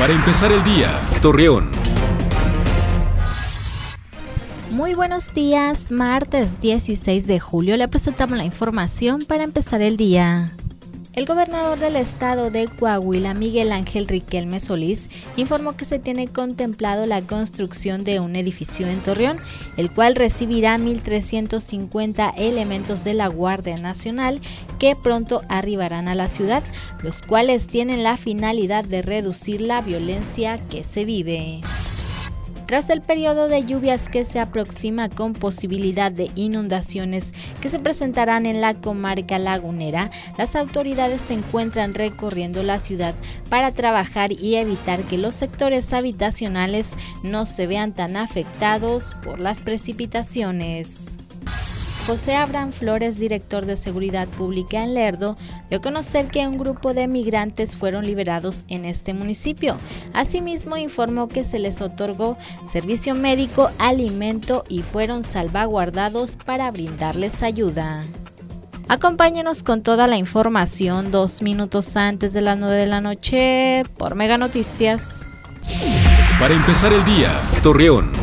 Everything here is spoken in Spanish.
Para empezar el día, Torreón. Muy buenos días, martes 16 de julio le presentamos la información para empezar el día. El gobernador del estado de Coahuila, Miguel Ángel Riquelme Solís, informó que se tiene contemplado la construcción de un edificio en Torreón, el cual recibirá 1.350 elementos de la Guardia Nacional que pronto arribarán a la ciudad, los cuales tienen la finalidad de reducir la violencia que se vive. Tras el periodo de lluvias que se aproxima con posibilidad de inundaciones que se presentarán en la comarca lagunera, las autoridades se encuentran recorriendo la ciudad para trabajar y evitar que los sectores habitacionales no se vean tan afectados por las precipitaciones. José Abraham Flores, director de Seguridad Pública en Lerdo, dio a conocer que un grupo de migrantes fueron liberados en este municipio. Asimismo, informó que se les otorgó servicio médico, alimento y fueron salvaguardados para brindarles ayuda. Acompáñenos con toda la información dos minutos antes de las 9 de la noche por Mega Noticias. Para empezar el día, Torreón.